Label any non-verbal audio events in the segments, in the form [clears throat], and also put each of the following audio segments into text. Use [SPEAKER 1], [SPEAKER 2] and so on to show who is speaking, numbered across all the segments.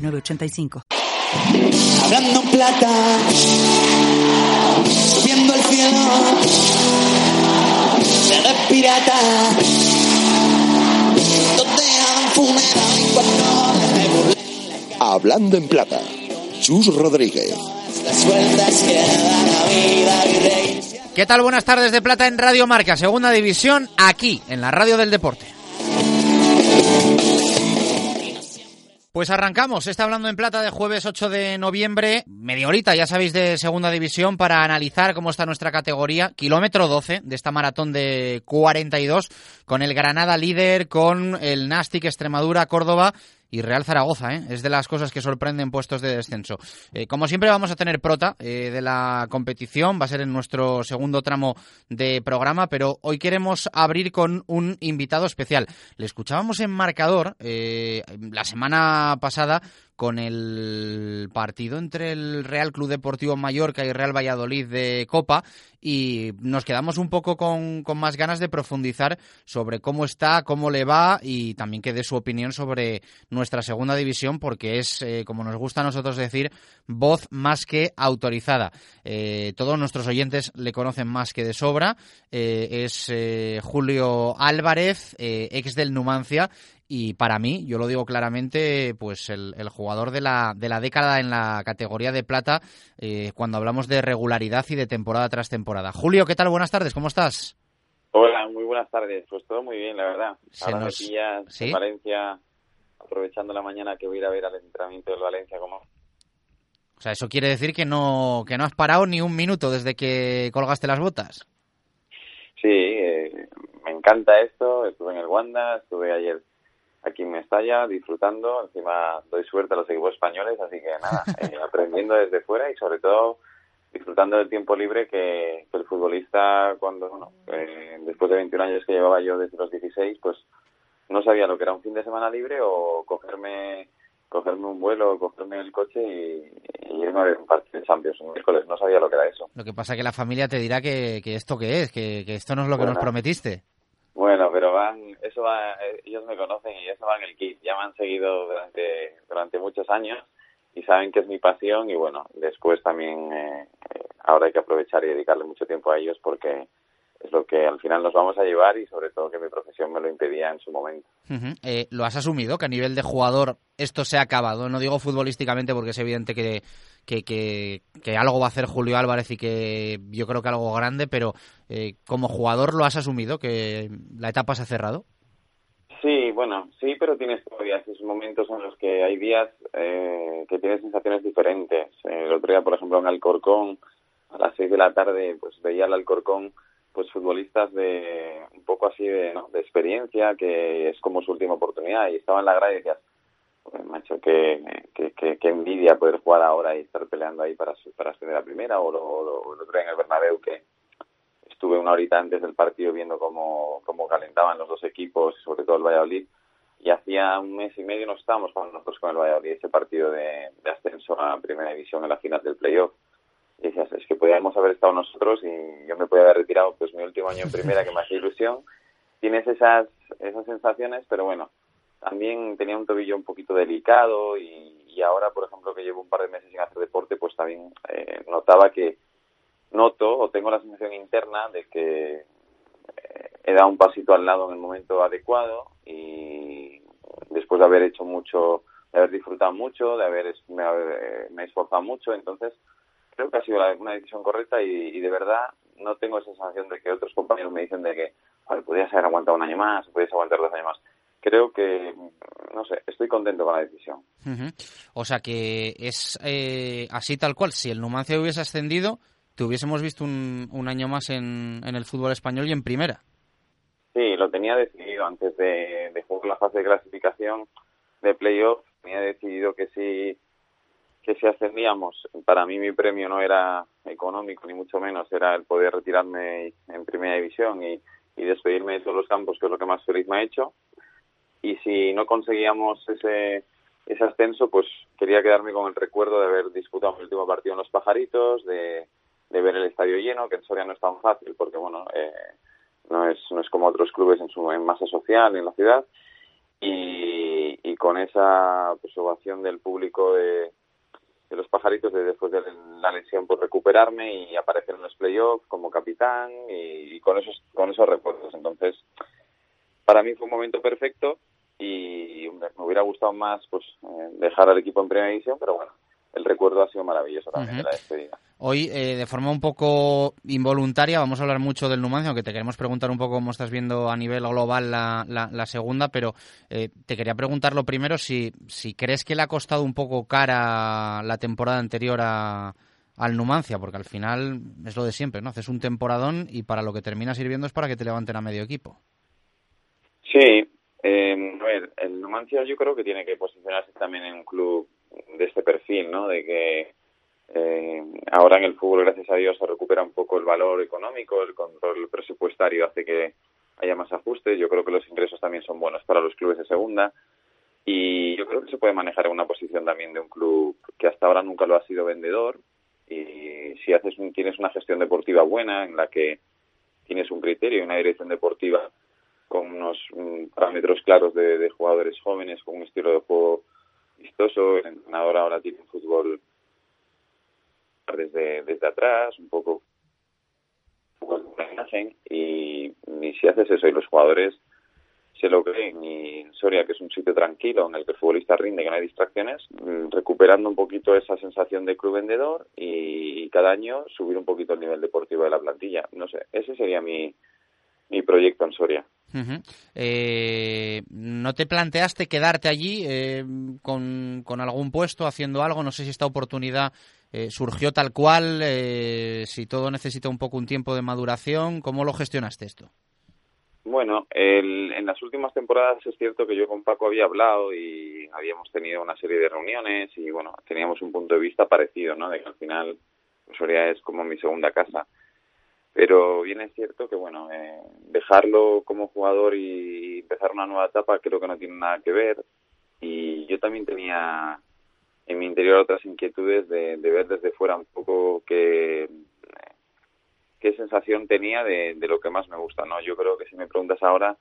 [SPEAKER 1] 985.
[SPEAKER 2] Hablando plata, subiendo al cielo, de pirata,
[SPEAKER 3] Hablando en plata, Chus Rodríguez.
[SPEAKER 4] ¿Qué tal? Buenas tardes de plata en Radio Marca, segunda división, aquí, en la radio del deporte. Pues arrancamos, está hablando en plata de jueves 8 de noviembre, media horita, ya sabéis, de segunda división para analizar cómo está nuestra categoría, kilómetro 12 de esta maratón de 42, con el Granada líder, con el Nastic Extremadura, Córdoba y Real Zaragoza, ¿eh? es de las cosas que sorprenden puestos de descenso. Eh, como siempre vamos a tener prota eh, de la competición, va a ser en nuestro segundo tramo de programa, pero hoy queremos abrir con un invitado especial. Le escuchábamos en marcador la semana pasada con el partido entre el Real Club Deportivo Mallorca y Real Valladolid de Copa y nos quedamos un poco con, más ganas de profundizar sobre cómo está, cómo le va y también que dé su opinión sobre nuestra segunda división porque es, eh, como nos gusta a nosotros decir, voz más que autorizada. Eh, todos nuestros oyentes le conocen más que de sobra. Eh, es Julio Álvarez, ex del Numancia y para mí, yo lo digo claramente, pues el, jugador de la, de la década en la categoría de plata eh, cuando hablamos de regularidad y de temporada tras temporada. Julio, ¿qué tal? Buenas tardes, ¿cómo estás?
[SPEAKER 5] Hola, muy buenas tardes. Pues todo muy bien, la verdad. Ahora nos... en Valencia, aprovechando la mañana que voy a ir a ver al entrenamiento del Valencia como...
[SPEAKER 4] O sea, eso quiere decir que no, que no has parado ni un minuto desde que colgaste las botas.
[SPEAKER 5] Sí, eh, me encanta esto. Estuve en el Wanda, estuve ayer aquí en Mestalla disfrutando. Encima doy suerte a los equipos españoles, así que nada, [laughs] eh, aprendiendo desde fuera y sobre todo disfrutando del tiempo libre que, el futbolista cuando, bueno, eh, después de 21 años que llevaba yo desde los 16, pues no sabía lo que era un fin de semana libre o cogerme cogerme un vuelo, cogerme el coche y, irme a ver un partido de Champions un miércoles. No sabía lo que era eso.
[SPEAKER 4] Lo que pasa es que la familia te dirá que, que esto qué es, que, que esto no es lo que nos prometiste.
[SPEAKER 5] Bueno, pero van, eso va, ellos me conocen y eso va en el kit. Ya me han seguido durante, durante muchos años y saben que es mi pasión y bueno, después también eh, ahora hay que aprovechar y dedicarle mucho tiempo a ellos porque es lo que al final nos vamos a llevar y sobre todo que mi profesión me lo impedía en su momento.
[SPEAKER 4] Eh, ¿Lo has asumido que a nivel de jugador esto se ha acabado? No digo futbolísticamente porque es evidente que, que, que, algo va a hacer Julio Álvarez y que yo creo que algo grande, pero eh, como jugador lo has asumido, que la etapa se ha cerrado.
[SPEAKER 5] Sí, bueno, sí, pero tienes todavía esos momentos en los que hay días eh, que tienes sensaciones diferentes. El otro día, por ejemplo, en Alcorcón, a las seis de la tarde, pues veía al Alcorcón pues futbolistas de un poco así de, ¿no? de experiencia, que es como su última oportunidad, y estaba en la grada y decías, pues, macho, qué, qué, envidia poder jugar ahora y estar peleando ahí para, para ascender a primera, o lo, otro día en el Bernabéu que estuve una horita antes del partido viendo cómo, cómo calentaban los dos equipos, sobre todo el Valladolid, y hacía un mes y medio no estábamos con nosotros con el Valladolid ese partido de, de ascenso a primera división en la final del playoff y es que podíamos haber estado nosotros y yo me podía haber retirado pues mi último año en primera que me hacía ilusión. Tienes esas, esas sensaciones, pero bueno, también tenía un tobillo un poquito delicado y, y ahora, por ejemplo, que llevo un par de meses sin hacer deporte, pues también eh, notaba que noto o tengo la sensación interna de que eh, he dado un pasito al lado en el momento adecuado y después de haber hecho mucho, de haber disfrutado mucho, de haber me, me he esforzado mucho, entonces creo que ha sido una decisión correcta y, de verdad no tengo esa sensación de que otros compañeros me dicen de que podrías haber aguantado un año más, podrías aguantar dos años más. Creo que, no sé, estoy contento con la decisión.
[SPEAKER 4] O sea que es eh, así tal cual. Si el Numancia hubiese ascendido, te hubiésemos visto un, un año más en, en, el fútbol español y en primera.
[SPEAKER 5] Sí, lo tenía decidido antes de, de jugar la fase de clasificación de playoff. tenía decidido que si que si ascendíamos, para mí mi premio no era económico ni mucho menos, era el poder retirarme en primera división y, despedirme de todos los campos, que es lo que más feliz me ha hecho. Y si no conseguíamos ese ese ascenso, pues quería quedarme con el recuerdo de haber disputado el último partido en Los Pajaritos, de, ver el estadio lleno, que en Soria no es tan fácil, porque bueno, eh, no es no es como otros clubes en su en masa social en la ciudad y, y con esa pues, ovación del público de, de los pajaritos de después de la lesión por recuperarme y aparecer en los playoffs como capitán y, con esos con esos recuerdos entonces para mí fue un momento perfecto y me hubiera gustado más pues eh, dejar al equipo en primera división pero bueno el recuerdo ha sido maravilloso también uh -huh. de la despedida.
[SPEAKER 4] Hoy, eh, de forma un poco involuntaria, vamos a hablar mucho del Numancia, aunque te queremos preguntar un poco cómo estás viendo a nivel global la, la, la segunda, pero eh, te quería preguntar lo primero si, si crees que le ha costado un poco cara la temporada anterior a, al Numancia, porque al final es lo de siempre, ¿no? Haces un temporadón y para lo que termina sirviendo es para que te levanten a medio equipo.
[SPEAKER 5] Sí, eh, a ver, el Numancia yo creo que tiene que posicionarse también en un club de este perfil, ¿no? De que eh, ahora en el fútbol, gracias a Dios, se recupera un poco el valor económico, el control presupuestario hace que haya más ajustes. Yo creo que los ingresos también son buenos para los clubes de segunda. Y yo creo que se puede manejar en una posición también de un club que hasta ahora nunca lo ha sido vendedor. Y si haces un, tienes una gestión deportiva buena en la que tienes un criterio y una dirección deportiva con unos um, parámetros claros de jugadores jóvenes, con un estilo de juego vistoso, el entrenador ahora tiene un fútbol desde, desde atrás, un poco imagen y, y si haces eso y los jugadores se lo creen y Soria que es un sitio tranquilo en el que el futbolista rinde, que no hay distracciones, recuperando un poquito esa sensación de club vendedor y cada año subir un poquito el nivel deportivo de la plantilla. No sé, ese sería mi, mi proyecto en Soria.
[SPEAKER 4] Uh -huh. eh, ¿No te planteaste quedarte allí eh, con, con, algún puesto, haciendo algo? No sé si esta oportunidad eh, surgió tal cual, eh, si todo necesita un poco un tiempo de maduración. ¿Cómo lo gestionaste esto?
[SPEAKER 5] Bueno, el, en las últimas temporadas es cierto que yo con Paco había hablado y habíamos tenido una serie de reuniones y bueno, teníamos un punto de vista parecido, ¿no? De que al final Soria es como mi segunda casa pero bien es cierto que bueno eh, dejarlo como jugador y empezar una nueva etapa creo que no tiene nada que ver. Y yo también tenía en mi interior otras inquietudes de, ver desde fuera un poco qué qué sensación tenía de, de lo que más me gusta no yo creo que si me preguntas ahora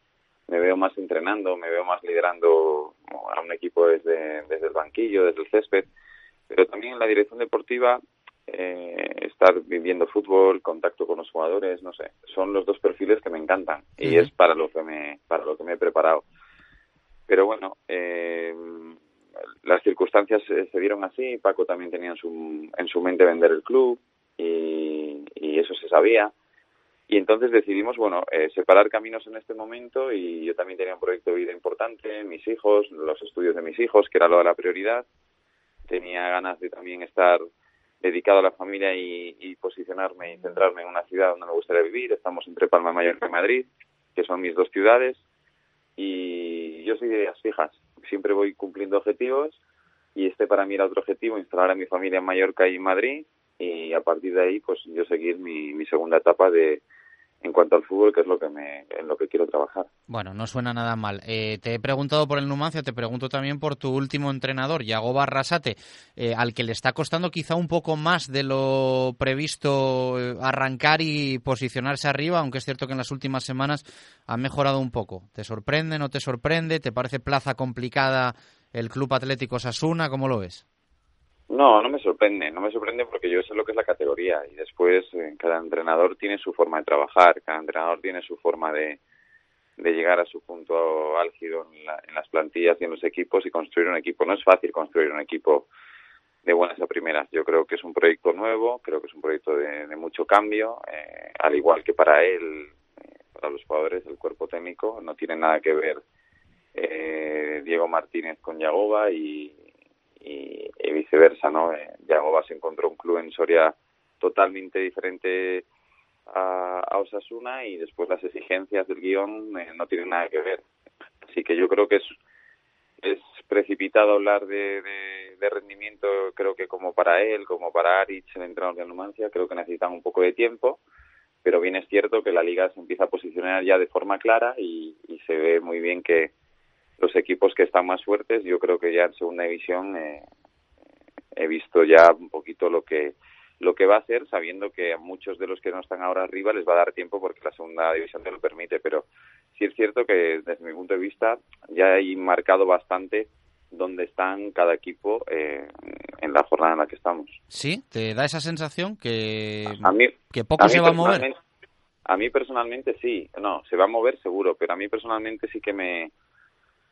[SPEAKER 5] me veo más entrenando me veo más liderando a un equipo desde desde el banquillo desde el césped. Pero también en la dirección deportiva eh, estar viviendo fútbol, contacto con los jugadores, no sé, son los dos perfiles que me encantan y uh -huh. es para lo que me para lo que me he preparado. Pero bueno, eh, las circunstancias se dieron así, Paco también tenía en su en su mente vender el club y, y eso se sabía. Y entonces decidimos, bueno, eh, separar caminos en este momento y yo también tenía un proyecto de vida importante, mis hijos, los estudios de mis hijos, que era lo de la prioridad. Tenía ganas de también estar dedicado a la familia y, y, posicionarme y centrarme en una ciudad donde me gustaría vivir. Estamos entre Palma de Mallorca y Madrid, que son mis dos ciudades. Y yo soy de ideas fijas. Siempre voy cumpliendo objetivos y este para mí era otro objetivo, instalar a mi familia en Mallorca y Madrid y a partir de ahí pues yo seguir mi, mi segunda etapa de, en cuanto al fútbol, que es lo que me, en lo que quiero trabajar.
[SPEAKER 4] Bueno, no suena nada mal. Eh, te he preguntado por el Numancia, te pregunto también por tu último entrenador, Yago Barrasate, eh, al que le está costando quizá un poco más de lo previsto eh, arrancar y posicionarse arriba, aunque es cierto que en las últimas semanas ha mejorado un poco. ¿Te sorprende, no te sorprende? ¿Te parece plaza complicada el Club Atlético Sasuna? ¿Cómo lo ves?
[SPEAKER 5] No, no me sorprende, no me sorprende porque yo sé lo que es la categoría y después eh, cada entrenador tiene su forma de trabajar, cada entrenador tiene su forma de, de llegar a su punto álgido en, la, en, las plantillas y en los equipos y construir un equipo. No es fácil construir un equipo de buenas a primeras. Yo creo que es un proyecto nuevo, creo que es un proyecto de, de mucho cambio, eh, al igual que para él, eh, para los jugadores, el cuerpo técnico, no tiene nada que ver eh, Diego Martínez con Yagoba y, viceversa, ¿no? Eh, Yagoba se encontró un club en Soria totalmente diferente a, Osasuna y después las exigencias del guion eh, no tienen nada que ver. Así que yo creo que es, es precipitado hablar de, de, rendimiento, creo que como para él, como para Aritz, el entrenador de Numancia, creo que necesitan un poco de tiempo, pero bien es cierto que la liga se empieza a posicionar ya de forma clara y, se ve muy bien que los equipos que están más fuertes, yo creo que ya en segunda división eh, he visto ya un poquito lo que lo que va a hacer, sabiendo que a muchos de los que no están ahora arriba les va a dar tiempo porque la segunda división te lo permite, pero sí es cierto que desde mi punto de vista ya hay marcado bastante dónde están cada equipo eh, en la jornada en la que estamos.
[SPEAKER 4] Sí, te da esa sensación que, que poco se va a mover.
[SPEAKER 5] A mí personalmente sí, no, se va a mover seguro, pero a mí personalmente sí que me,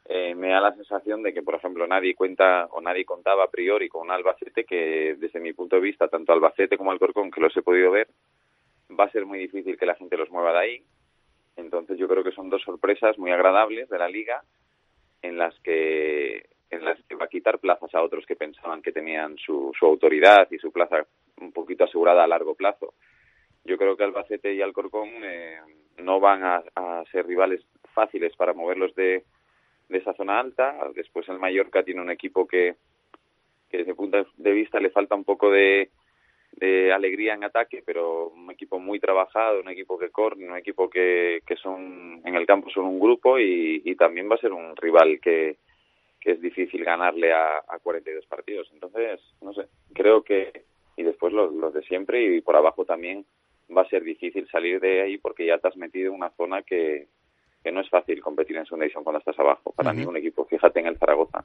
[SPEAKER 5] eh, me da la sensación de que, por ejemplo, nadie cuenta o nadie contaba a priori con un Albacete que, desde mi punto de vista, tanto Albacete como Alcorcón, que los he podido ver, va a ser muy difícil que la gente los mueva de ahí. Entonces yo creo que son dos sorpresas muy agradables de la liga en las que en las que va a quitar plazas a otros que pensaban que tenían su, su autoridad y su plaza un poquito asegurada a largo plazo. Yo creo que Albacete y Alcorcón eh, no van a, ser rivales fáciles para moverlos de, de esa zona alta. Después el Mallorca tiene un equipo que, que desde mi punto de vista le falta un poco de, alegría en ataque, pero un equipo muy trabajado, un equipo que corre, un equipo que, que son en el campo son un grupo y, y también va a ser un rival que, que es difícil ganarle a, a 42 partidos. Entonces, no sé, creo que, y después los, los de siempre y por abajo también va a ser difícil salir de ahí porque ya te has metido en una zona que, que no es fácil competir en segunda división cuando estás abajo para ningún equipo. Fíjate en el Zaragoza.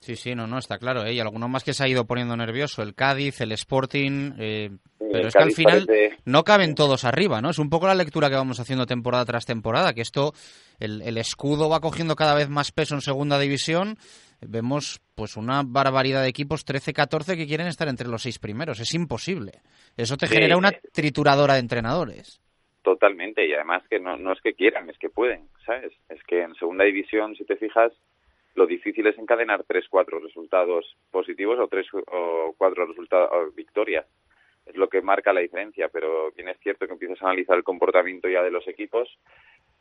[SPEAKER 4] Sí, sí, no, no, está claro. ¿eh? Y alguno más que se ha ido poniendo nervioso, el Cádiz, el Sporting, eh, pero es que al final no caben todos arriba, ¿no? Es un poco la lectura que vamos haciendo temporada tras temporada, que esto, el, el escudo va cogiendo cada vez más peso en segunda división. Vemos pues una barbaridad de equipos, 13-14, que quieren estar entre los seis primeros. Es imposible. Eso te genera una trituradora de entrenadores.
[SPEAKER 5] Totalmente, y además que no, no es que quieran, es que pueden, ¿sabes? Es que en segunda división, si te fijas, lo difícil es encadenar tres, cuatro resultados positivos o tres o cuatro resultados victorias. Es lo que marca la diferencia, pero bien es cierto que empiezas a analizar el comportamiento ya de los equipos.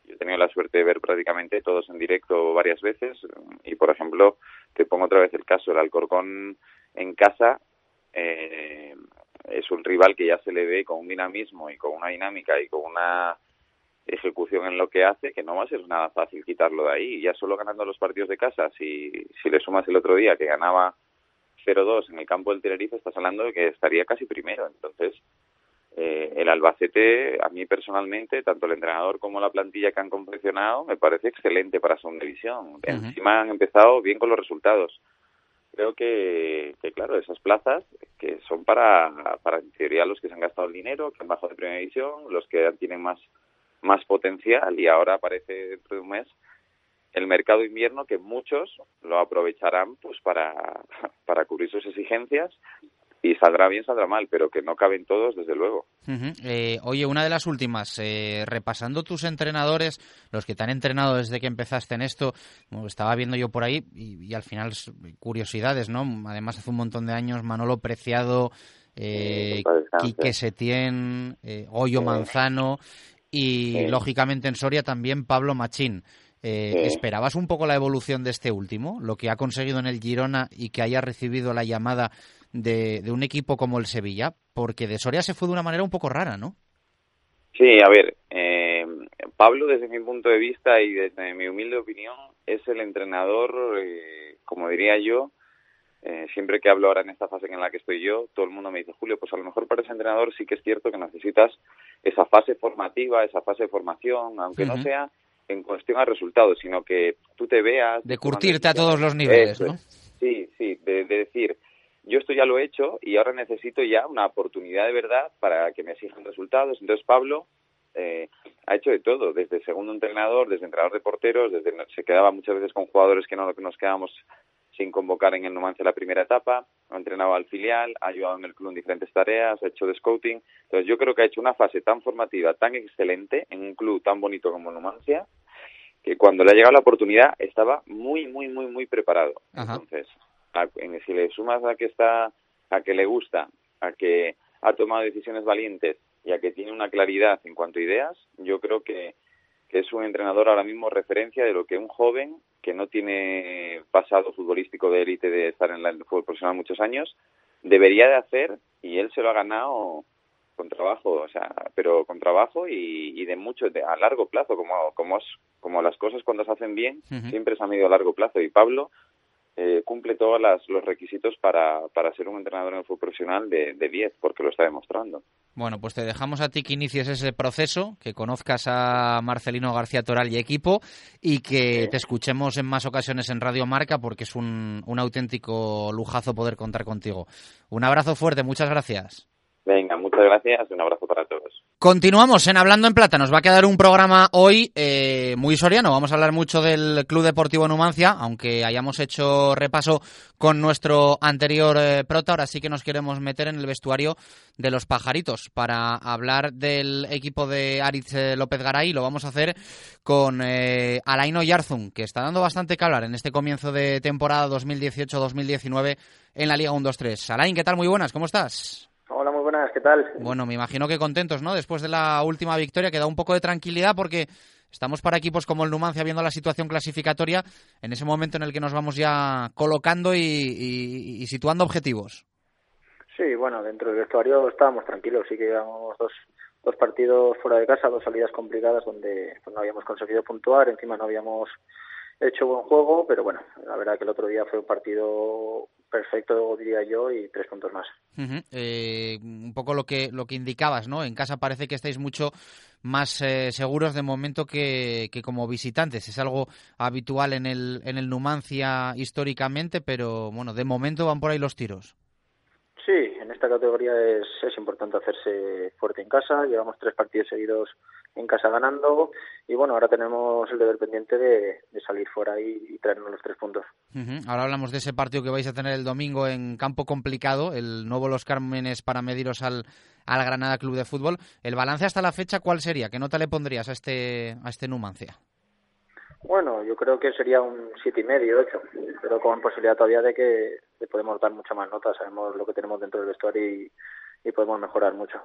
[SPEAKER 5] Yo he tenido la suerte de ver prácticamente todos en directo varias veces y, por ejemplo, te pongo otra vez el caso, el Alcorcón en casa eh, es un rival que ya se le ve con un dinamismo y con una dinámica y con una ejecución en lo que hace, que no va a ser nada fácil quitarlo de ahí. Ya solo ganando los partidos de casa, si, si le sumas el otro día que ganaba 0-2 en el campo del Tenerife, estás hablando de que estaría casi primero. Entonces, eh, el Albacete, a mí personalmente, tanto el entrenador como la plantilla que han confeccionado, me parece excelente para segunda división. Encima han empezado bien con los resultados. Creo que, que, claro, esas plazas que son para, para, en teoría, los que se han gastado el dinero, que han bajado de primera división, los que tienen más más potencial y ahora aparece dentro de un mes el mercado invierno que muchos lo aprovecharán pues para, [laughs] para cubrir sus exigencias y saldrá bien, saldrá mal, pero que no caben todos, desde luego.
[SPEAKER 4] eh, oye, una de las últimas, eh, repasando tus entrenadores, los que te han entrenado desde que empezaste en esto, estaba viendo yo por ahí y, al final curiosidades, ¿no? Además, hace un montón de años, Manolo Preciado, eh, Quique Setién, eh, Hoyo Manzano, y lógicamente en Soria también Pablo Machín. Eh, ¿Esperabas un poco la evolución de este último, lo que ha conseguido en el Girona y que haya recibido la llamada de, un equipo como el Sevilla? Porque de Soria se fue de una manera un poco rara, ¿no?
[SPEAKER 5] Sí, a ver, eh, Pablo desde mi punto de vista y desde mi humilde opinión es el entrenador, eh, como diría yo, eh, siempre que hablo ahora en esta fase en la que estoy yo, todo el mundo me dice, Julio, pues a lo mejor para ese entrenador sí que es cierto que necesitas esa fase formativa, esa fase de formación, aunque no sea en cuestión a resultados, sino que tú te veas...
[SPEAKER 4] De curtirte a todos los niveles, ¿no?
[SPEAKER 5] Sí, sí, de, decir, yo esto ya lo he hecho y ahora necesito ya una oportunidad de verdad para que me exijan resultados. Entonces Pablo eh, ha hecho de todo, desde segundo entrenador, desde entrenador de porteros, desde se quedaba muchas veces con jugadores que no nos quedábamos sin convocar en el Numancia la primera etapa, ha entrenado al filial, ha ayudado en el club en diferentes tareas, ha hecho de scouting. Entonces yo creo que ha hecho una fase tan formativa, tan excelente, en un club tan bonito como Numancia, que cuando le ha llegado la oportunidad estaba muy, muy, muy, muy preparado. Entonces, si le sumas a que está, a que le gusta, a que ha tomado decisiones valientes y a que tiene una claridad en cuanto a ideas, yo creo que, que es un entrenador ahora mismo referencia de lo que un joven que no tiene pasado futbolístico de élite de estar en el fútbol profesional muchos años, debería de hacer, y él se lo ha ganado con trabajo, o sea, pero con trabajo y, de mucho, de, a largo plazo, como, como, como las cosas cuando se hacen bien, siempre se han ido a largo plazo. Y Pablo eh, cumple todos los requisitos para, para ser un entrenador en el fútbol profesional de, de 10, porque lo está demostrando.
[SPEAKER 4] Bueno, pues te dejamos a ti que inicies ese proceso, que conozcas a Marcelino García Toral y equipo y que te escuchemos en más ocasiones en Radio Marca porque es un, un auténtico lujazo poder contar contigo. Un abrazo fuerte, muchas gracias.
[SPEAKER 5] Venga, muchas gracias un abrazo para todos.
[SPEAKER 4] Continuamos en Hablando en Plata. Nos va a quedar un programa hoy eh, muy soriano. Vamos a hablar mucho del Club Deportivo Numancia, aunque hayamos hecho repaso con nuestro anterior eh, prota. Ahora sí que nos queremos meter en el vestuario de los pajaritos para hablar del equipo de Aritz eh, López Garay. Lo vamos a hacer con eh, Alaino Yarzun, que está dando bastante que hablar en este comienzo de temporada 2018-2019 en la Liga 1-2-3. Alain, ¿qué tal? Muy buenas, ¿cómo estás?
[SPEAKER 6] ¿Qué tal?
[SPEAKER 4] Bueno, me imagino que contentos, ¿no? Después de la última victoria, que da un poco de tranquilidad porque estamos para equipos como el Numancia viendo la situación clasificatoria en ese momento en el que nos vamos ya colocando y, situando objetivos.
[SPEAKER 6] Sí, bueno, dentro del vestuario estábamos tranquilos, sí que llevamos dos, dos partidos fuera de casa, dos salidas complicadas donde pues, no habíamos conseguido puntuar, encima no habíamos hecho buen juego, pero bueno, la verdad que el otro día fue un partido perfecto, diría yo, y tres puntos más.
[SPEAKER 4] Eh, un poco lo que lo que indicabas, ¿no? En casa parece que estáis mucho más eh, seguros de momento que, que, como visitantes. Es algo habitual en el, en el Numancia históricamente, pero bueno, de momento van por ahí los tiros.
[SPEAKER 6] Esta categoría es, es importante hacerse fuerte en casa. Llevamos tres partidos seguidos en casa ganando y bueno, ahora tenemos el deber pendiente de, salir fuera y, traernos los tres puntos.
[SPEAKER 4] Ahora hablamos de ese partido que vais a tener el domingo en campo complicado, el nuevo Los Cármenes para mediros al, al Granada Club de Fútbol. ¿El balance hasta la fecha cuál sería? ¿Qué nota le pondrías a este, a este Numancia?
[SPEAKER 6] Bueno, yo creo que sería un siete y medio, ocho, pero con posibilidad todavía de que le podemos dar mucha más nota. Sabemos lo que tenemos dentro del vestuario y, y podemos mejorar mucho.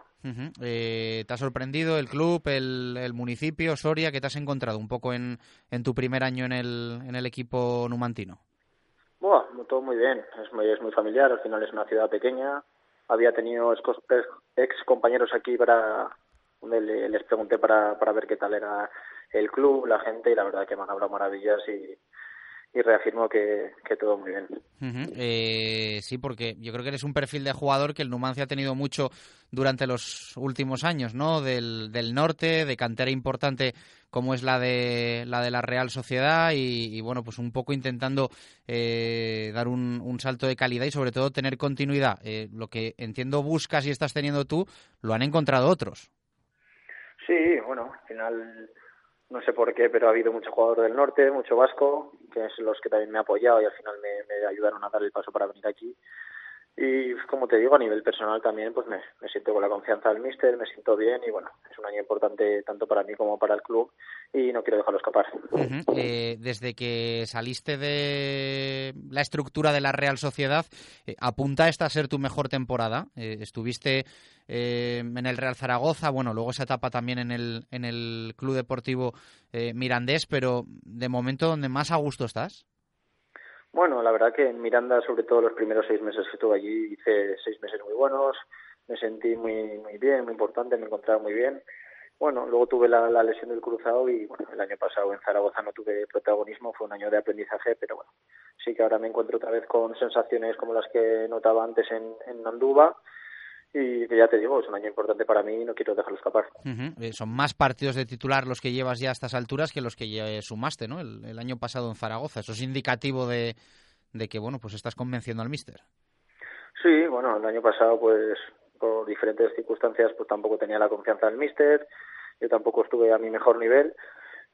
[SPEAKER 4] eh, ¿Te ha sorprendido el club, el, el, municipio, Soria? ¿Qué te has encontrado un poco en, en tu primer año en el, en el equipo numantino?
[SPEAKER 6] Bueno, todo muy bien, es muy, es muy familiar, al final es una ciudad pequeña. Había tenido ex, compañeros aquí para donde les pregunté para, para ver qué tal era el club, la gente, y la verdad que me han hablado maravillas y, y reafirmo que, todo muy bien.
[SPEAKER 4] eh, sí, porque yo creo que eres un perfil de jugador que el Numancia ha tenido mucho durante los últimos años, ¿no? Del, del norte, de cantera importante como es la de la de la Real Sociedad y, bueno, pues un poco intentando eh, dar un, un, salto de calidad y sobre todo tener continuidad. Eh, lo que entiendo buscas y estás teniendo tú, lo han encontrado otros.
[SPEAKER 6] Sí, bueno, al final no sé por qué, pero ha habido mucho jugador del norte, mucho vasco, que es los que también me han apoyado y al final me, me ayudaron a dar el paso para venir aquí. Y como te digo, a nivel personal también, pues me, siento con la confianza del míster, me siento bien y bueno, es un año importante tanto para mí como para el club y no quiero dejarlo escapar.
[SPEAKER 4] eh, desde que saliste de la estructura de la Real Sociedad, eh, ¿apunta esta a ser tu mejor temporada? Eh, estuviste eh, en el Real Zaragoza, bueno, luego esa etapa también en el, en el Club Deportivo eh, Mirandés, pero de momento, ¿donde más a gusto estás?
[SPEAKER 6] Bueno, la verdad que en Miranda, sobre todo los primeros seis meses que estuve allí, hice seis meses muy buenos, me sentí muy, muy bien, muy importante, me encontraba muy bien. Bueno, luego tuve la, lesión del cruzado y bueno, el año pasado en Zaragoza no tuve protagonismo, fue un año de aprendizaje, pero bueno, sí que ahora me encuentro otra vez con sensaciones como las que notaba antes en, en Andúba y que ya te digo, es un año importante para mí y no quiero dejarlo escapar.
[SPEAKER 4] Uh -huh. eh, son más partidos de titular los que llevas ya a estas alturas que los que ya sumaste, ¿no? El, el, año pasado en Zaragoza. Eso es indicativo de, de que, bueno, pues estás convenciendo al míster.
[SPEAKER 6] Sí, bueno, el año pasado, pues, por diferentes circunstancias, pues tampoco tenía la confianza del míster. Yo tampoco estuve a mi mejor nivel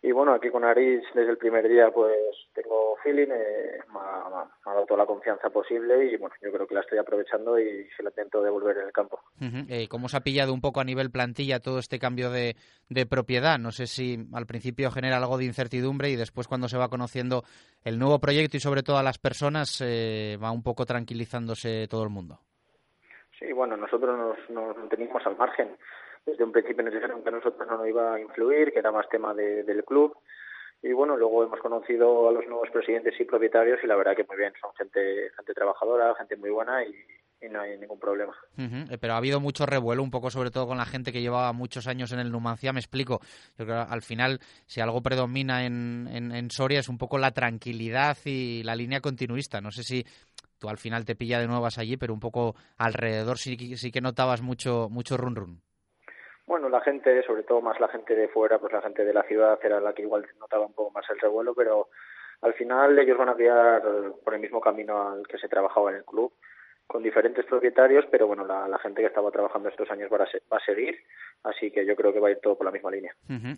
[SPEAKER 6] y bueno, aquí con Aris desde el primer día pues tengo feeling, eh, me, ha, me, ha, dado toda la confianza posible y bueno, yo creo que la estoy aprovechando y se la intento devolver en el campo.
[SPEAKER 4] Uh -huh. eh, ¿Cómo se ha pillado un poco a nivel plantilla todo este cambio de, de, propiedad? No sé si al principio genera algo de incertidumbre y después cuando se va conociendo el nuevo proyecto y sobre todo a las personas eh, va un poco tranquilizándose todo el mundo.
[SPEAKER 6] Sí, bueno, nosotros nos, nos mantenimos al margen desde un principio nos dijeron que a nosotros no nos iba a influir, que era más tema de, del club. y bueno, luego hemos conocido a los nuevos presidentes y propietarios y la verdad que muy bien, son gente, gente trabajadora, gente muy buena y, no hay ningún problema.
[SPEAKER 4] Eh, pero ha habido mucho revuelo, un poco sobre todo con la gente que llevaba muchos años en el Numancia. Me explico. Yo creo al final, si algo predomina en, en, Soria es un poco la tranquilidad y la línea continuista. No sé si tú al final te pilla de nuevas allí, pero un poco alrededor sí, sí que notabas mucho, mucho run run.
[SPEAKER 6] Bueno, la gente, sobre todo más la gente de fuera, pues la gente de la ciudad era la que igual notaba un poco más el revuelo, pero al final ellos van a guiar por el mismo camino al que se trabajaba en el club, con diferentes propietarios, pero bueno, la, gente que estaba trabajando estos años va a, seguir, así que yo creo que va a ir todo por la misma línea.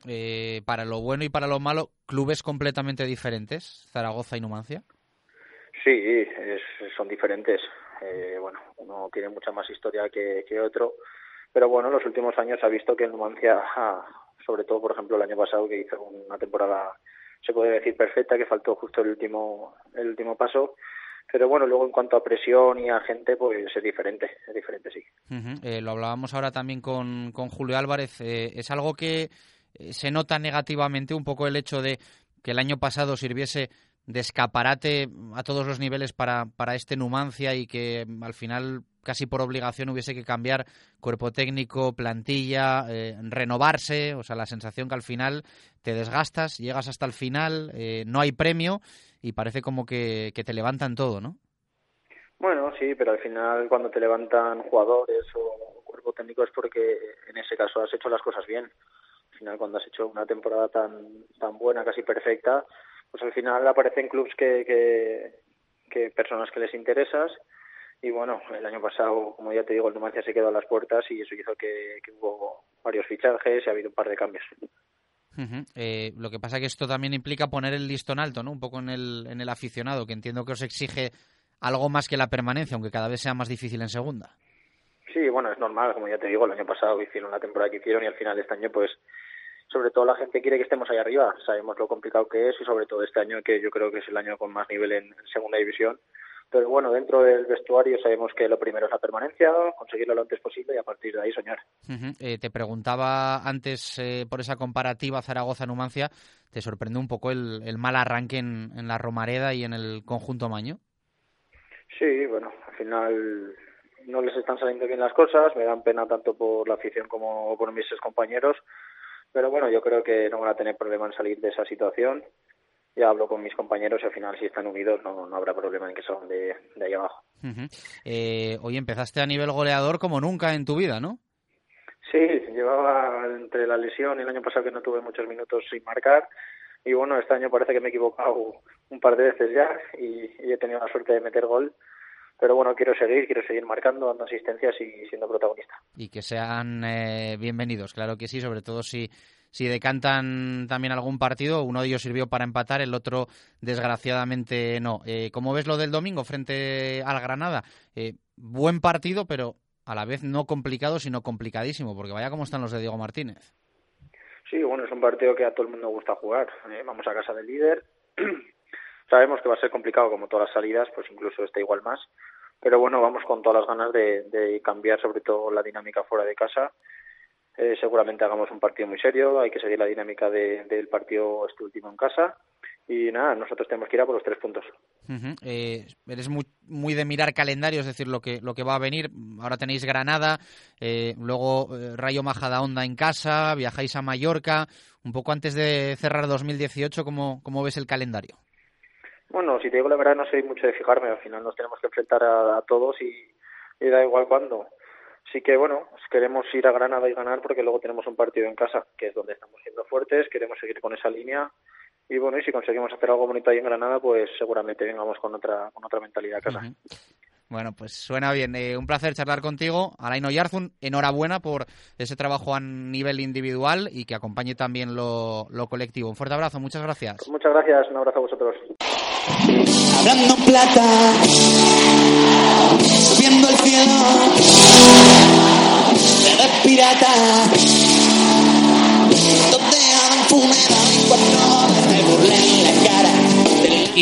[SPEAKER 4] Eh, para lo bueno y para lo malo, ¿clubes completamente diferentes, Zaragoza y Numancia?
[SPEAKER 6] Sí, son diferentes. Eh, bueno, uno tiene mucha más historia que, que otro pero bueno, en los últimos años ha visto que el Numancia, sobre todo, por ejemplo, el año pasado, que hizo una temporada, se puede decir, perfecta, que faltó justo el último, el último paso. Pero bueno, luego en cuanto a presión y a gente, pues es diferente, es diferente, sí.
[SPEAKER 4] Eh, lo hablábamos ahora también con, con Julio Álvarez. Eh, ¿Es algo que eh, se nota negativamente un poco el hecho de que el año pasado sirviese de escaparate a todos los niveles para, para este Numancia y que al final casi por obligación hubiese que cambiar cuerpo técnico, plantilla, eh, renovarse, o sea, la sensación que al final te desgastas, llegas hasta el final, eh, no hay premio y parece como que, que te levantan todo, ¿no?
[SPEAKER 6] Bueno, sí, pero al final cuando te levantan jugadores o cuerpo técnico es porque en ese caso has hecho las cosas bien. Al final cuando has hecho una temporada tan tan buena, casi perfecta, pues al final aparecen clubes que, que, que personas que les interesas y bueno, el año pasado, como ya te digo, el Numancia se quedó a las puertas y eso hizo que, hubo varios fichajes y ha habido un par de cambios.
[SPEAKER 4] Eh, lo que pasa que esto también implica poner el listón alto, ¿no? Un poco en el, en el aficionado, que entiendo que os exige algo más que la permanencia, aunque cada vez sea más difícil en segunda.
[SPEAKER 6] Sí, bueno, es normal, como ya te digo, el año pasado hicieron la temporada que hicieron y al final de este año, pues, sobre todo la gente quiere que estemos ahí arriba. Sabemos lo complicado que es y sobre todo este año que yo creo que es el año con más nivel en segunda división pero bueno, dentro del vestuario sabemos que lo primero es la permanencia, conseguirlo lo antes posible y a partir de ahí soñar.
[SPEAKER 4] Eh, te preguntaba antes eh, por esa comparativa Zaragoza-Numancia, ¿te sorprende un poco el, mal arranque en, la Romareda y en el conjunto Maño?
[SPEAKER 6] Sí, bueno, al final no les están saliendo bien las cosas, me dan pena tanto por la afición como por mis compañeros, pero bueno, yo creo que no van a tener problema en salir de esa situación ya hablo con mis compañeros y al final si están unidos no, no habrá problema en que son de, de ahí abajo.
[SPEAKER 4] eh, hoy empezaste a nivel goleador como nunca en tu vida, ¿no?
[SPEAKER 6] Sí, llevaba entre la lesión y el año pasado que no tuve muchos minutos sin marcar y bueno, este año parece que me he equivocado un par de veces ya y, he tenido la suerte de meter gol pero bueno, quiero seguir, quiero seguir marcando, dando asistencias y siendo protagonista.
[SPEAKER 4] Y que sean eh, bienvenidos, claro que sí, sobre todo si si decantan también algún partido. Uno de ellos sirvió para empatar, el otro desgraciadamente no. Eh, ¿Cómo ves lo del domingo frente al Granada? Eh, buen partido, pero a la vez no complicado, sino complicadísimo, porque vaya como están los de Diego Martínez.
[SPEAKER 6] Sí, bueno, es un partido que a todo el mundo gusta jugar. Eh, vamos a casa del líder. [clears throat] Sabemos que va a ser complicado como todas las salidas, pues incluso está igual más. Pero bueno, vamos con todas las ganas de, de cambiar sobre todo la dinámica fuera de casa eh, seguramente hagamos un partido muy serio, hay que seguir la dinámica del partido este último en casa y nada, nosotros tenemos que ir a por los tres puntos.
[SPEAKER 4] Eh, eres muy, muy, de mirar calendario, es decir, lo que, lo que va a venir. Ahora tenéis Granada, eh, luego Rayo Majadahonda en casa, viajáis a Mallorca. Un poco antes de cerrar 2018, ¿cómo, cómo ves el calendario?
[SPEAKER 6] Bueno, si te digo la verdad, no soy mucho de fijarme. Al final nos tenemos que enfrentar a, todos y, da igual cuándo. Sí que, bueno, queremos ir a Granada y ganar porque luego tenemos un partido en casa, que es donde estamos siendo fuertes, queremos seguir con esa línea y bueno, y si conseguimos hacer algo bonito ahí en Granada, pues seguramente vengamos con otra con otra mentalidad a casa.
[SPEAKER 4] Bueno, pues suena bien. Eh, un placer charlar contigo. Alain Yarzun, enhorabuena por ese trabajo a nivel individual y que acompañe también lo, lo colectivo. Un fuerte abrazo, muchas gracias.
[SPEAKER 6] muchas gracias, un abrazo a vosotros.
[SPEAKER 2] Hablando plata, subiendo el cielo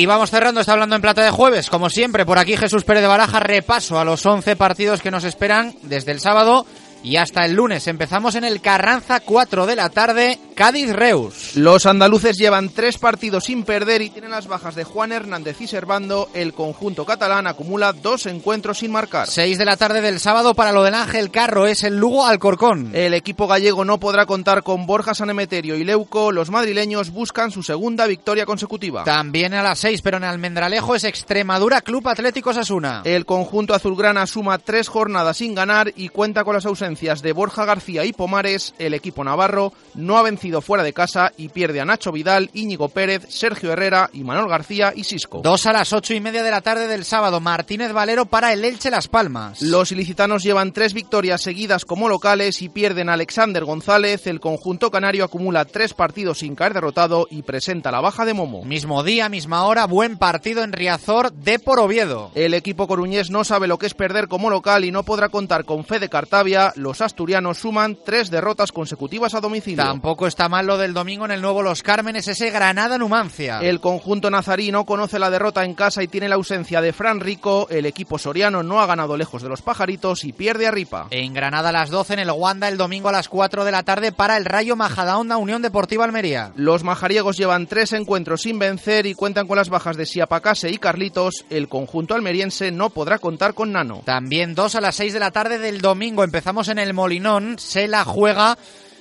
[SPEAKER 4] y vamos cerrando, está hablando en plata de jueves. Como siempre, por aquí Jesús Pérez de Baraja, repaso a los 11 partidos que nos esperan desde el sábado y hasta el lunes. Empezamos en el Carranza 4 de la tarde, Cádiz-Reus.
[SPEAKER 7] Los andaluces llevan tres partidos sin perder y tienen las bajas de Juan Hernández y Servando. El conjunto catalán acumula dos encuentros sin marcar.
[SPEAKER 4] 6 de la tarde del sábado para lo del Ángel Carro es el Lugo Alcorcón.
[SPEAKER 7] El equipo gallego no podrá contar con Borja Sanemeterio y Leuco. Los madrileños buscan su segunda victoria consecutiva.
[SPEAKER 4] También a las 6, pero en Almendralejo es Extremadura Club Atlético Sasuna.
[SPEAKER 7] El conjunto azulgrana suma tres jornadas sin ganar y cuenta con las ausencias de Borja García y Pomares. El equipo navarro no ha vencido fuera de casa y pierde a Nacho Vidal, Íñigo Pérez, Sergio Herrera y Manuel García y Sisco.
[SPEAKER 4] Dos a las ocho y media de la tarde del sábado, Martínez Valero para el Elche Las Palmas.
[SPEAKER 7] Los ilicitanos llevan tres victorias seguidas como locales y pierden a Alexander González. El conjunto canario acumula tres partidos sin caer derrotado y presenta la baja de Momo.
[SPEAKER 4] Mismo día, misma hora, buen partido en Riazor de por Oviedo.
[SPEAKER 7] El equipo coruñés no sabe lo que es perder como local y no podrá contar con fe de Cartavia. Los asturianos suman tres derrotas consecutivas a domicilio.
[SPEAKER 4] Tampoco está mal lo del domingo en el nuevo Los Cármenes, ese Granada-Numancia.
[SPEAKER 7] El conjunto nazarí no conoce la derrota en casa y tiene la ausencia de Fran Rico. El equipo soriano no ha ganado lejos de los pajaritos y pierde a Ripa.
[SPEAKER 4] En Granada a las 12, en el Wanda el domingo a las 4 de la tarde para el Rayo Majadahonda Unión Deportiva Almería.
[SPEAKER 7] Los majariegos llevan tres encuentros sin vencer y cuentan con las bajas de Siapacase y Carlitos. El conjunto almeriense no podrá contar con Nano.
[SPEAKER 4] También dos a las 6 de la tarde del domingo. Empezamos en el Molinón. Se la juega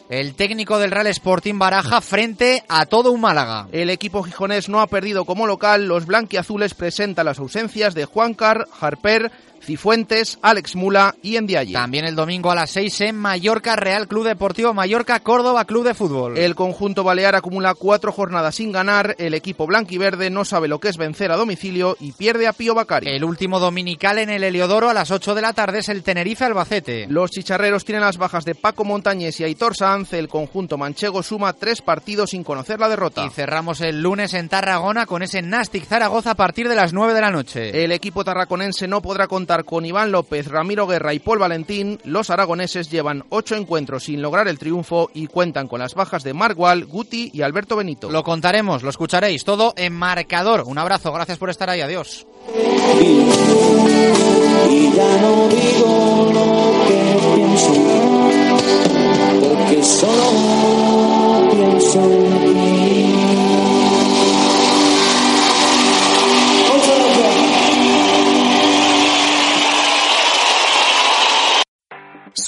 [SPEAKER 4] el técnico del Real Sporting Baraja frente a todo un Málaga.
[SPEAKER 7] El equipo gijonés no ha perdido como local. Los blanquiazules presentan las ausencias de Juancar, Harper, Cifuentes, Alex Mula y Endiaye.
[SPEAKER 4] También el domingo a las 6 en Mallorca, Real Club Deportivo Mallorca, Córdoba Club de Fútbol.
[SPEAKER 7] El conjunto balear acumula cuatro jornadas sin ganar. El equipo blanquiverde no sabe lo que es vencer a domicilio y pierde a Pío Bacari.
[SPEAKER 4] El último dominical en el Heliodoro a las 8 de la tarde es el Tenerife Albacete.
[SPEAKER 7] Los chicharreros tienen las bajas de Paco Montañés y Aitor Sanz. El conjunto manchego suma tres partidos sin conocer la derrota.
[SPEAKER 4] Y cerramos el lunes en Tarragona con ese Nastic Zaragoza a partir de las 9 de la noche.
[SPEAKER 7] El equipo tarraconense no podrá contar con Iván López, Ramiro Guerra y Paul Valentín, los aragoneses llevan ocho encuentros sin lograr el triunfo y cuentan con las bajas de Margual, Guti y Alberto Benito.
[SPEAKER 4] Lo contaremos, lo escucharéis todo en marcador. Un abrazo, gracias por estar ahí, adiós.
[SPEAKER 2] Y ya no digo lo que pienso, porque solo pienso en ti.